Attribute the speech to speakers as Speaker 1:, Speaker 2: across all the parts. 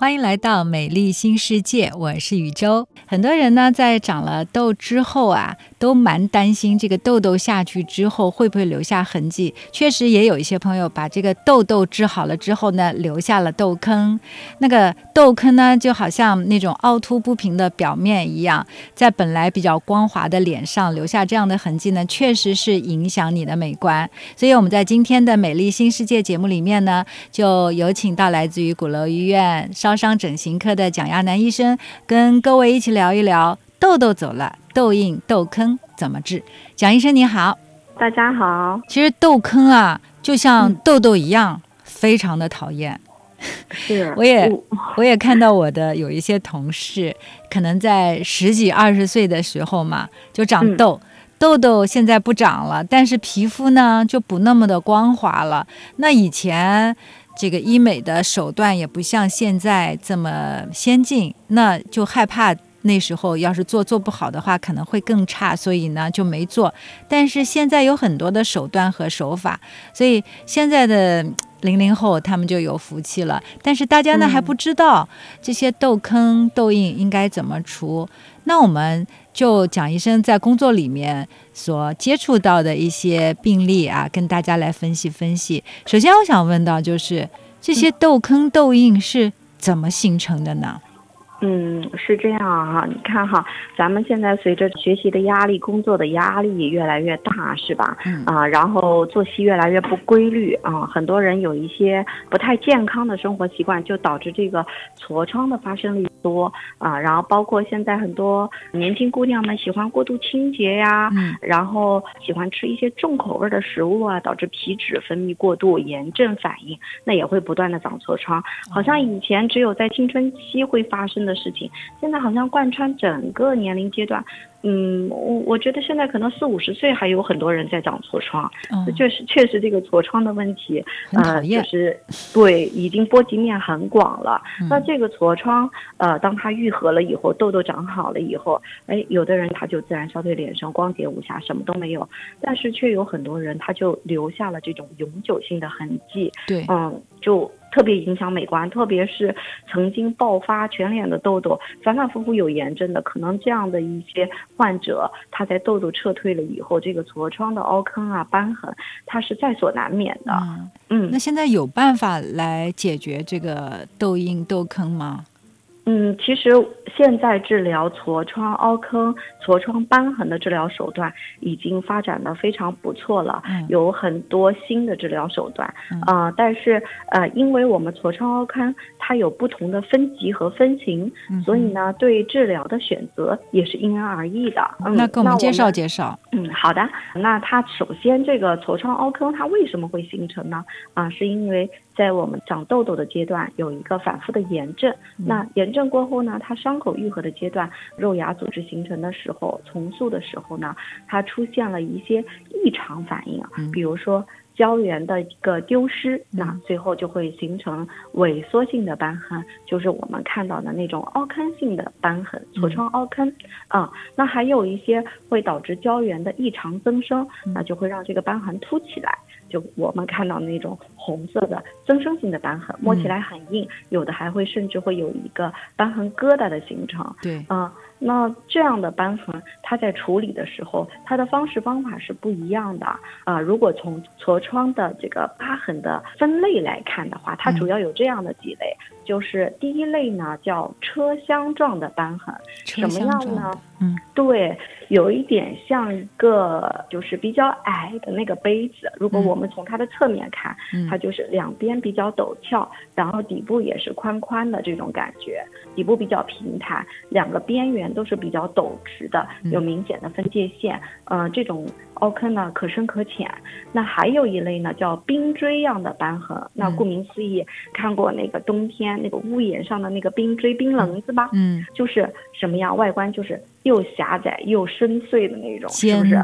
Speaker 1: 欢迎来到美丽新世界，我是宇宙。很多人呢，在长了痘之后啊，都蛮担心这个痘痘下去之后会不会留下痕迹。确实，也有一些朋友把这个痘痘治好了之后呢，留下了痘坑。那个痘坑呢，就好像那种凹凸不平的表面一样，在本来比较光滑的脸上留下这样的痕迹呢，确实是影响你的美观。所以我们在今天的美丽新世界节目里面呢，就有请到来自于鼓楼医院。烧伤整形科的蒋亚楠医生跟各位一起聊一聊痘痘走了，痘印、痘坑怎么治？蒋医生你好，
Speaker 2: 大家好。
Speaker 1: 其实痘坑啊，就像痘痘一样，非常的讨厌。
Speaker 2: 是，
Speaker 1: 我也 我也看到我的有一些同事，可能在十几二十岁的时候嘛，就长痘，痘痘现在不长了，但是皮肤呢就不那么的光滑了。那以前。这个医美的手段也不像现在这么先进，那就害怕那时候要是做做不好的话，可能会更差，所以呢就没做。但是现在有很多的手段和手法，所以现在的零零后他们就有福气了。但是大家呢还不知道这些痘坑、痘印应该怎么除。那我们就蒋医生在工作里面所接触到的一些病例啊，跟大家来分析分析。首先，我想问到就是这些痘坑、痘印是怎么形成的呢？
Speaker 2: 嗯，是这样哈，你看哈，咱们现在随着学习的压力、工作的压力越来越大，是吧？
Speaker 1: 嗯
Speaker 2: 啊，然后作息越来越不规律啊，很多人有一些不太健康的生活习惯，就导致这个痤疮的发生率多啊。然后包括现在很多年轻姑娘们喜欢过度清洁呀，
Speaker 1: 嗯，
Speaker 2: 然后喜欢吃一些重口味的食物啊，导致皮脂分泌过度，炎症反应，那也会不断的长痤疮。好像以前只有在青春期会发生。的事情，现在好像贯穿整个年龄阶段。嗯，我我觉得现在可能四五十岁还有很多人在长痤疮，嗯确实确实这个痤疮的问题，
Speaker 1: 呃，
Speaker 2: 就是对，已经波及面很广了。那这个痤疮，呃，当它愈合了以后，痘痘长好了以后，哎，有的人他就自然消退，脸上光洁无瑕，什么都没有。但是却有很多人他就留下了这种永久性的痕迹。
Speaker 1: 对，
Speaker 2: 嗯，就。特别影响美观，特别是曾经爆发全脸的痘痘，反反复复有炎症的，可能这样的一些患者，他在痘痘撤退了以后，这个痤疮的凹坑啊、瘢痕，它是在所难免的。
Speaker 1: 嗯，那现在有办法来解决这个痘印、痘坑吗？
Speaker 2: 嗯，其实现在治疗痤疮、凹坑、痤疮瘢痕的治疗手段已经发展的非常不错了，嗯有很多新的治疗手段啊。但是呃，因为我们痤疮、凹坑它有不同的分级和分型，所以呢，对治疗的选择也是因人而异的。嗯，
Speaker 1: 那给我们介绍介绍。
Speaker 2: 嗯，好的。那它首先这个痤疮、凹坑它为什么会形成呢？啊，是因为。在我们长痘痘的阶段，有一个反复的炎症。那炎症过后呢，它伤口愈合的阶段，肉芽组织形成的时候，重塑的时候呢，它出现了一些异常反应啊，比如说胶原的一个丢失，那最后就会形成萎缩性的瘢痕，就是我们看到的那种凹坑性的瘢痕，痤疮凹坑啊。那还有一些会导致胶原的异常增生，那就会让这个瘢痕凸起来。就我们看到那种红色的增生性的瘢痕，摸起来很硬，有的还会甚至会有一个瘢痕疙瘩的形成。
Speaker 1: 对，
Speaker 2: 啊，那这样的瘢痕，它在处理的时候，它的方式方法是不一样的啊。如果从痤疮的这个疤痕的分类来看的话，它主要有这样的几类，就是第一类呢叫车厢状的瘢痕，什么样呢？
Speaker 1: 嗯，
Speaker 2: 对，有一点像一个就是比较矮的那个杯子。如果我们从它的侧面看，它就是两边比较陡峭，然后底部也是宽宽的这种感觉，底部比较平坦，两个边缘都是比较陡直的，有明显的分界线。嗯，这种凹坑呢可深可浅。那还有一类呢叫冰锥样的瘢痕。那顾名思义，看过那个冬天那个屋檐上的那个冰锥、冰棱子吧？
Speaker 1: 嗯，
Speaker 2: 就是什么样？外观就是。又狭窄又深邃的那种，
Speaker 1: 是不
Speaker 2: 是？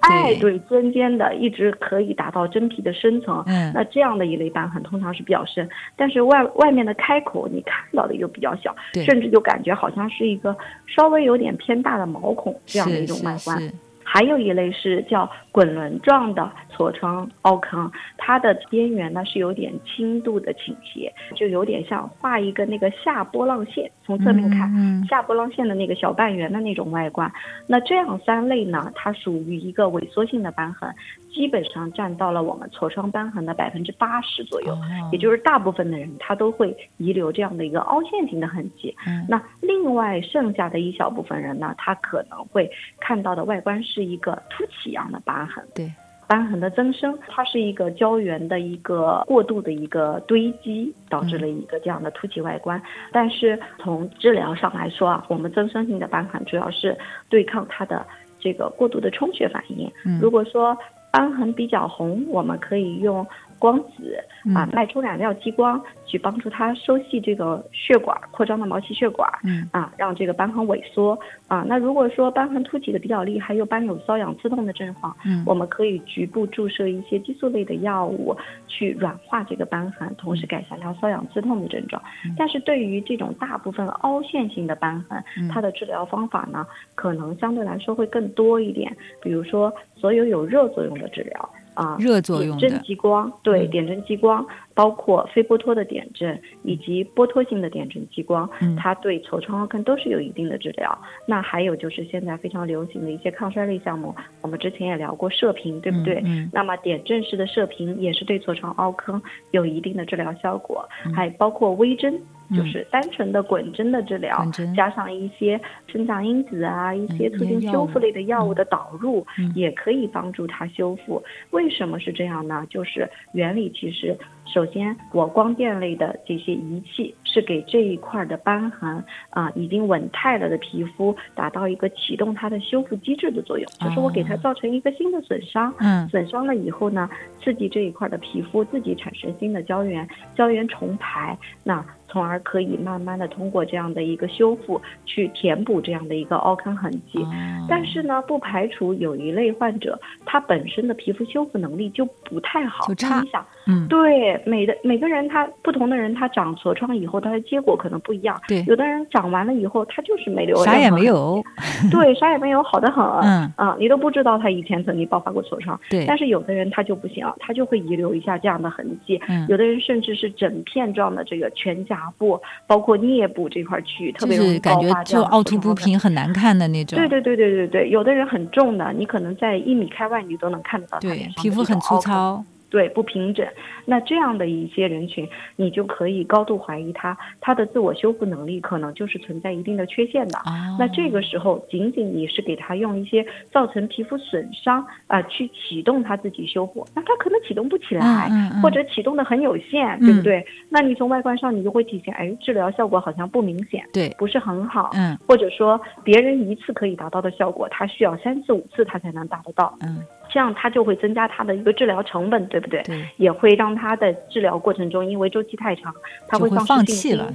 Speaker 1: 哎，
Speaker 2: 对，尖尖的，一直可以达到真皮的深层。
Speaker 1: 嗯，
Speaker 2: 那这样的一类瘢痕通常是比较深，但是外外面的开口你看到的又比较小，甚至就感觉好像是一个稍微有点偏大的毛孔这样的一种外观。还有一类是叫滚轮状的痤疮凹坑，它的边缘呢是有点轻度的倾斜，就有点像画一个那个下波浪线，从侧面看下波浪线的那个小半圆的那种外观。那这样三类呢，它属于一个萎缩性的瘢痕，基本上占到了我们痤疮瘢痕的百分之八十左右，也就是大部分的人他都会遗留这样的一个凹陷型的痕迹。那另外剩下的一小部分人呢，他可能会看到的外观是一个凸起样的疤痕。
Speaker 1: 对。
Speaker 2: 瘢痕的增生，它是一个胶原的一个过度的一个堆积，导致了一个这样的凸起外观。但是从治疗上来说啊，我们增生性的瘢痕主要是对抗它的这个过度的充血反应。如果说瘢痕比较红，我们可以用。光子啊，脉冲染料激光去帮助它收细这个血管扩张的毛细血管，啊，让这个瘢痕萎缩啊。那如果说瘢痕凸起的比较厉害，又伴有瘙痒刺痛的症状，我们可以局部注射一些激素类的药物去软化这个瘢痕，同时改善它瘙痒刺痛的症状。但是对于这种大部分凹陷性的瘢痕，它的治疗方法呢，可能相对来说会更多一点，比如说所有有热作用的治疗。啊，
Speaker 1: 热作用
Speaker 2: 的。点阵激光，对，点阵激光包括非波脱的点阵以及波脱性的点阵激光，它对痤疮凹坑都是有一定的治疗。那还有就是现在非常流行的一些抗衰类项目，我们之前也聊过射频，对不对？那么点阵式的射频也是对痤疮凹坑有一定的治疗效果，还包括微针。就是单纯的滚针的治疗，加上一些生长因子啊，一些促进修复类的药物的导入，也可以帮助它修复。为什么是这样呢？就是原理其实。首先，我光电类的这些仪器是给这一块的瘢痕啊，已经稳态了的皮肤达到一个启动它的修复机制的作用，就是我给它造成一个新的损伤，嗯，损伤了以后呢，刺激这一块的皮肤自己产生新的胶原，胶原重排，那从而可以慢慢的通过这样的一个修复去填补这样的一个凹坑痕迹。但是呢，不排除有一类患者，他本身的皮肤修复能力就不太好，
Speaker 1: 就差，
Speaker 2: 嗯，对。每的每个人他不同的人他长痤疮以后他的结果可能不一样，
Speaker 1: 对，
Speaker 2: 有的人长完了以后他就是没留
Speaker 1: 啥也没有，
Speaker 2: 对，啥也没有，好的很，嗯。啊，你都不知道他以前曾经爆发过痤疮，
Speaker 1: 对，
Speaker 2: 但是有的人他就不行，他就会遗留一下这样的痕迹，嗯，有的人甚至是整片状的这个全颊部，包括颞部这块区域特别容易
Speaker 1: 感觉就凹凸不平很难看的那种，
Speaker 2: 对对对对对对，有的人很重的，你可能在一米开外你都能看得到
Speaker 1: 对皮肤很粗糙。
Speaker 2: 对不平整，那这样的一些人群，你就可以高度怀疑他他的自我修复能力可能就是存在一定的缺陷的。那这个时候，仅仅你是给他用一些造成皮肤损伤啊，去启动他自己修复，那他可能启动不起来，或者启动的很有限，对不对？那你从外观上你就会体现，哎，治疗效果好像不明显，
Speaker 1: 对，
Speaker 2: 不是很好，嗯，或者说别人一次可以达到的效果，他需要三次五次他才能达得到，嗯。这样它就会增加它的一个治疗成本，对不对？
Speaker 1: 对，
Speaker 2: 也会让它的治疗过程中，因为周期太长，它
Speaker 1: 会
Speaker 2: 放
Speaker 1: 弃
Speaker 2: 了。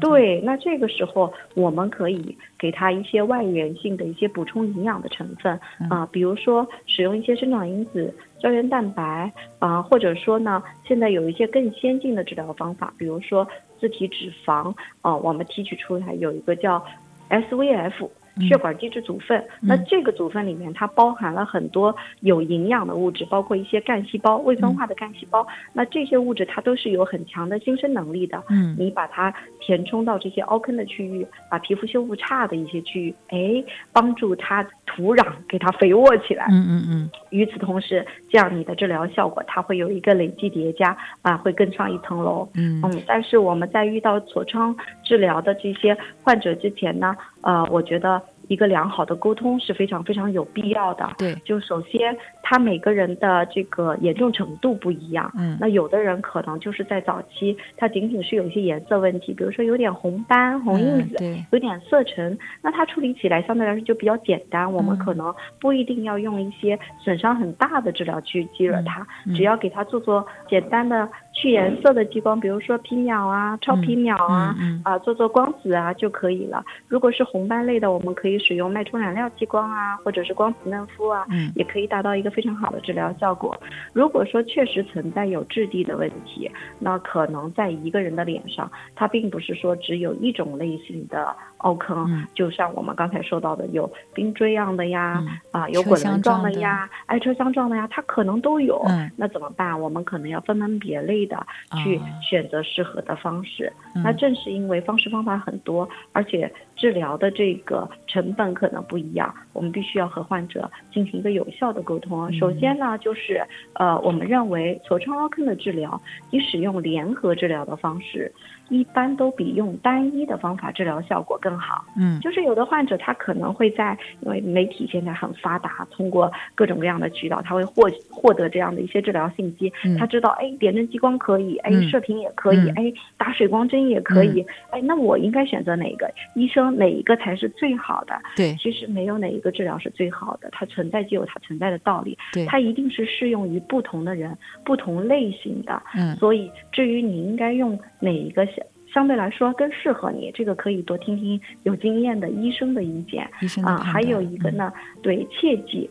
Speaker 2: 对，那这个时候我们可以给它一些外源性的一些补充营养的成分啊，比如说使用一些生长因子、胶原蛋白啊，或者说呢，现在有一些更先进的治疗方法，比如说自体脂肪啊，我们提取出来有一个叫 SVF。血管基质组分，那这个组分里面它包含了很多有营养的物质，包括一些干细胞、未分化的干细胞。那这些物质它都是有很强的新生能力的。嗯，你把它填充到这些凹坑的区域，把皮肤修复差的一些区域，哎，帮助它土壤给它肥沃起来。
Speaker 1: 嗯嗯嗯。
Speaker 2: 与此同时，这样你的治疗效果它会有一个累计叠加啊，会更上一层楼。嗯嗯。但是我们在遇到痤疮治疗的这些患者之前呢，呃，我觉得。一个良好的沟通是非常非常有必要的。
Speaker 1: 对，
Speaker 2: 就首先他每个人的这个严重程度不一样。嗯，那有的人可能就是在早期，他仅仅是有一些颜色问题，比如说有点红斑、红印子，
Speaker 1: 对，
Speaker 2: 有点色沉，那他处理起来相对来说就比较简单。我们可能不一定要用一些损伤很大的治疗去激惹他，只要给他做做简单的。去颜色的激光，比如说皮秒啊、超皮秒啊，啊做做光子啊就可以了。如果是红斑类的，我们可以使用脉冲染料激光啊，或者是光子嫩肤啊，也可以达到一个非常好的治疗效果。如果说确实存在有质地的问题，那可能在一个人的脸上，它并不是说只有一种类型的凹坑，
Speaker 1: 嗯
Speaker 2: 就像我们刚才说到的，有冰锥样的呀，
Speaker 1: 嗯
Speaker 2: 啊，有滚轮状
Speaker 1: 状的
Speaker 2: 呀，哎，车厢状的呀，它可能都有。
Speaker 1: 嗯
Speaker 2: 那怎么办？我们可能要分门别类的去
Speaker 1: 啊
Speaker 2: 选择适合的方式。
Speaker 1: 嗯
Speaker 2: 那正是因为方式方法很多，而且治疗的这个成本可能不一样，我们必须要和患者进行一个有效的沟通。
Speaker 1: 嗯
Speaker 2: 首先呢，就是呃，我们认为痤疮凹坑的治疗，你使用联合治疗的方式，一般都比用单一的方法治疗效果更好。
Speaker 1: 嗯
Speaker 2: 就是有的患者他可能会在，因为媒体现在很发达，通过各种各样的渠道，他会获获得这样的一些治疗信息。
Speaker 1: 嗯
Speaker 2: 他知道，哎，点阵激光可以，哎
Speaker 1: 嗯，
Speaker 2: 射频也可以，
Speaker 1: 嗯
Speaker 2: 哎，打水光针也可以，哎，那我应该选择哪一个？医生哪一个才是最好的？
Speaker 1: 对
Speaker 2: 其实没有哪一个治疗是最好的，它存在就有它存在的道理，
Speaker 1: 对
Speaker 2: 它一定是适用于不同的人、不同类型的。
Speaker 1: 嗯
Speaker 2: 所以，至于你应该用哪一个相相对来说更适合你，这个可以多听听有经验的医生的意见啊。还有一个呢，对，切记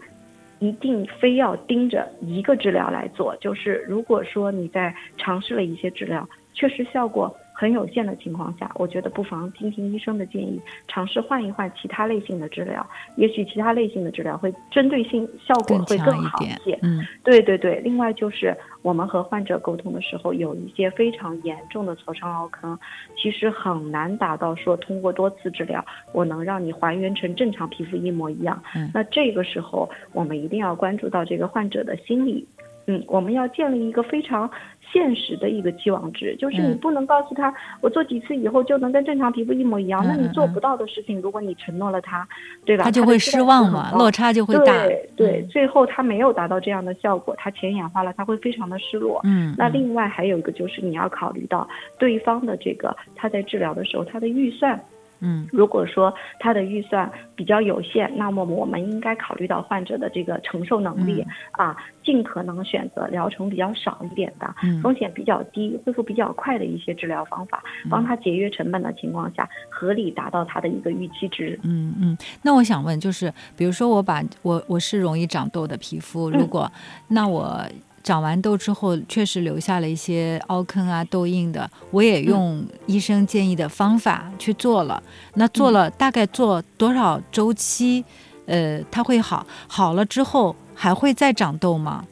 Speaker 2: 一定非要盯着一个治疗来做。就是如果说你在尝试了一些治疗，确实效果很有限的情况下，我觉得不妨听听医生的建议，尝试换一换其他类型的治疗。也许其他类型的治疗会针对性效果会更
Speaker 1: 好一
Speaker 2: 些。
Speaker 1: 嗯
Speaker 2: 对对对，另外就是我们和患者沟通的时候，有一些非常严重的痤疮凹坑，其实很难达到说通过多次治疗，我能让你还原成正常皮肤一模一样。
Speaker 1: 嗯
Speaker 2: 那这个时候，我们一定要关注到这个患者的心理。嗯，我们要建立一个非常现实的一个期望值，就是你
Speaker 1: 嗯
Speaker 2: 不能告诉他，我做几次以后就能跟正常皮肤一模一样。那你做不到的事情，如果你承诺了他，对吧？
Speaker 1: 他就会失望嘛，落差就会大。
Speaker 2: 对最后他没有达到这样的效果，他钱眼花了，他会非常的失落。那另外还有一个就是你要考虑到对方的这个他在治疗的时候他的预算，
Speaker 1: 嗯。
Speaker 2: 如果说他的预算比较有限，那么我们应该考虑到患者的这个承受能力、啊，尽可能选择疗程比较少一点的。
Speaker 1: 嗯。
Speaker 2: 风险比较低、恢复比较快的一些治疗方法，帮他节约成本的情况下，合理达到他的一个预期值。
Speaker 1: 嗯嗯，那我想问，就是比如说我把我我是容易长痘的皮肤，如
Speaker 2: 嗯
Speaker 1: 果、那我长完痘之后确实留下了一些凹坑啊、痘印的，我也用医生建议的方法去做了，那做了大概做多少周期，呃，它会好？好了之后还会再长痘吗？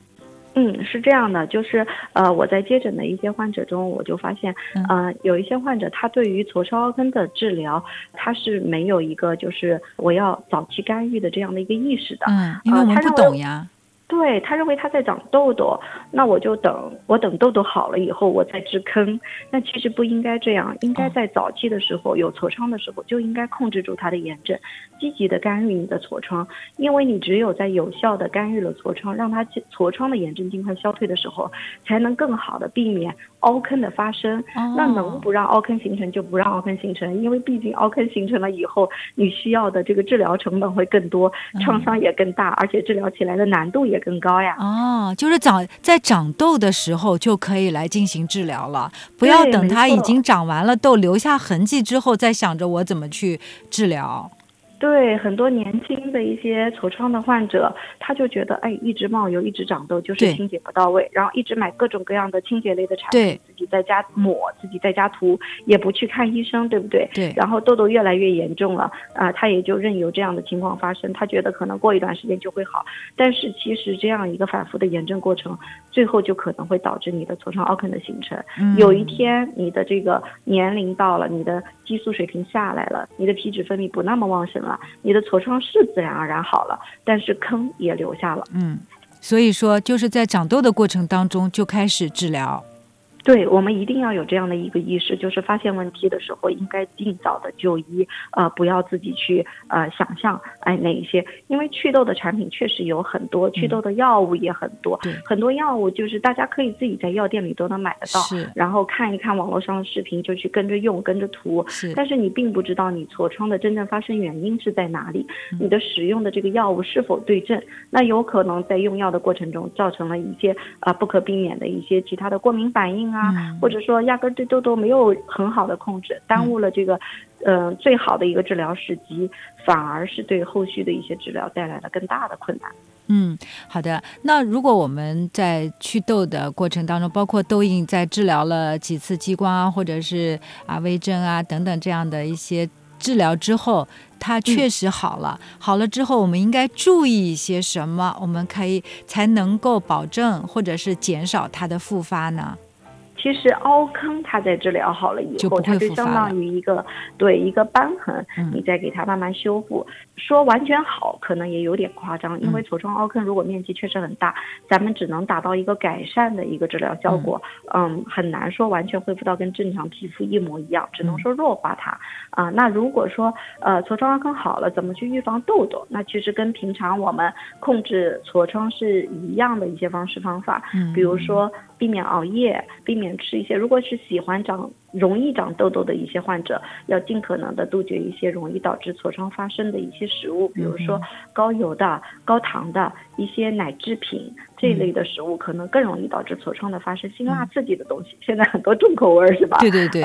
Speaker 2: 嗯，是这样的，就是呃，我在接诊的一些患者中，我就发现，
Speaker 1: 嗯
Speaker 2: 呃，有一些患者他对于痤疮凹坑的治疗，他是没有一个就是我要早期干预的这样的一个意识的。
Speaker 1: 嗯，因为我们不懂呀。
Speaker 2: 对他认为他在长痘痘，那我就等我等痘痘好了以后我再治坑。那其实不应该这样，应该
Speaker 1: 哦
Speaker 2: 在早期的时候有痤疮的时候就应该控制住它的炎症，积极的干预你的痤疮，因为你只有在有效的干预了痤疮，让它痤疮的炎症尽快消退的时候，才能更好的避免凹坑的发生。
Speaker 1: 哦
Speaker 2: 那能不让凹坑形成就不让凹坑形成，因为毕竟凹坑形成了以后，你需要的这个治疗成本会更多，
Speaker 1: 嗯
Speaker 2: 创伤也更大，而且治疗起来的难度也更高呀。
Speaker 1: 哦，就是长在长痘的时候就可以来进行治疗了，不要等它已经长完了痘留下痕迹之后再想着我怎么去治疗。
Speaker 2: 对很多年轻的一些痤疮的患者，他就觉得，哎，一直冒油，一直长痘，就是清洁不到位，然后一直买各种各样的清洁类的产品，自己在家抹，自己在家涂，也不去看医生，对不对？
Speaker 1: 对
Speaker 2: 然后痘痘越来越严重了，啊、他也就任由这样的情况发生，他觉得可能过一段时间就会好，但是其实这样一个反复的炎症过程，最后就可能会导致你的痤疮凹坑的形成。
Speaker 1: 嗯
Speaker 2: 有一天你的这个年龄到了，你的激素水平下来了，你的皮脂分泌不那么旺盛了，你的痤疮是自然而然好了，但是坑也留下了。
Speaker 1: 嗯，所以说就是在长痘的过程当中就开始治疗。
Speaker 2: 对我们一定要有这样的一个意识，就是发现问题的时候应该尽早的就医，呃，不要自己去呃想象，哎哪一些，因为祛痘的产品确实有很多，祛痘的药物也很多，
Speaker 1: 对。
Speaker 2: 很多药物就是大家可以自己在药店里都能买得到，然后看一看网络上的视频就去跟着用，跟着涂，
Speaker 1: 是，
Speaker 2: 但是你并不知道你痤疮的真正发生原因是在哪里，
Speaker 1: 嗯
Speaker 2: 你的使用的这个药物是否对症，那有可能在用药的过程中造成了一些啊、呃不可避免的一些其他的过敏反应啊，
Speaker 1: 嗯
Speaker 2: 或者说压根儿对痘痘没有很好的控制，耽误了这个，呃最好的一个治疗时机，反而是对后续的一些治疗带来了更大的困难。
Speaker 1: 嗯，好的。那如果我们在祛痘的过程当中，包括痘印，在治疗了几次激光啊，或者是啊微针啊等等这样的一些治疗之后，它确实好了。好了之后，我们应该注意一些什么？我们可以才能够保证或者是减少它的复发呢？
Speaker 2: 其实凹坑它在治疗好了以后，它就相当于一个对一个瘢痕，你再给它慢慢修复。说完全好，可能也有点夸张，因为痤疮凹坑如果面积确实很大，咱们只能达到一个改善的一个治疗效果，嗯，很难说完全恢复到跟正常皮肤一模一样，只能说弱化它。啊，那如果说呃痤疮凹坑好了，怎么去预防痘痘？那其实跟平常我们控制痤疮是一样的一些方式方法，比如说避免熬夜，避免吃一些，如果是喜欢长。容易长痘痘的一些患者，要尽可能的杜绝一些容易导致痤疮发生的一些食物，比如说高油的、高糖的一些奶制品这一类的食物，可能更容易导致痤疮的发生。辛辣刺激的东西，现在很多重口味是吧？
Speaker 1: 对对对，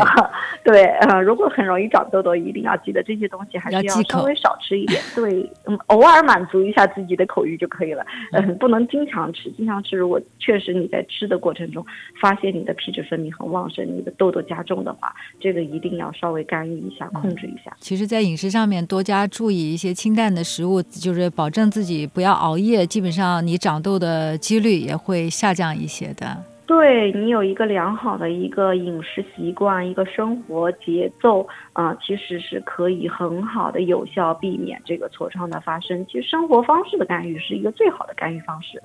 Speaker 2: 对，呃，如果很容易长痘痘，一定要记得这些东西还是要稍微少吃一点。对，嗯，偶尔满足一下自己的口欲就可以了。嗯，不能经常吃，经常吃，如果确实你在吃的过程中发现你的皮脂分泌很旺盛，你的痘痘加重。重的话，这个一定要稍微干预一下，控制一下。
Speaker 1: 其实，在饮食上面多加注意一些清淡的食物，就是保证自己不要熬夜，基本上你长痘的几率也会下降一些的。
Speaker 2: 对你有一个良好的一个饮食习惯，一个生活节奏啊，其实是可以很好的有效避免这个痤疮的发生。其实生活方式的干预是一个最好的干预方式。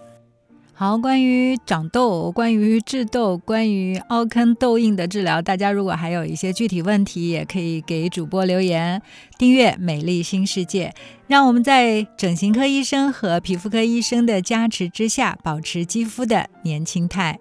Speaker 1: 好，关于长痘、关于治痘、关于凹坑痘印的治疗，大家如果还有一些具体问题，也可以给主播留言。订阅《美丽新世界》，让我们在整形科医生和皮肤科医生的加持之下，保持肌肤的年轻态。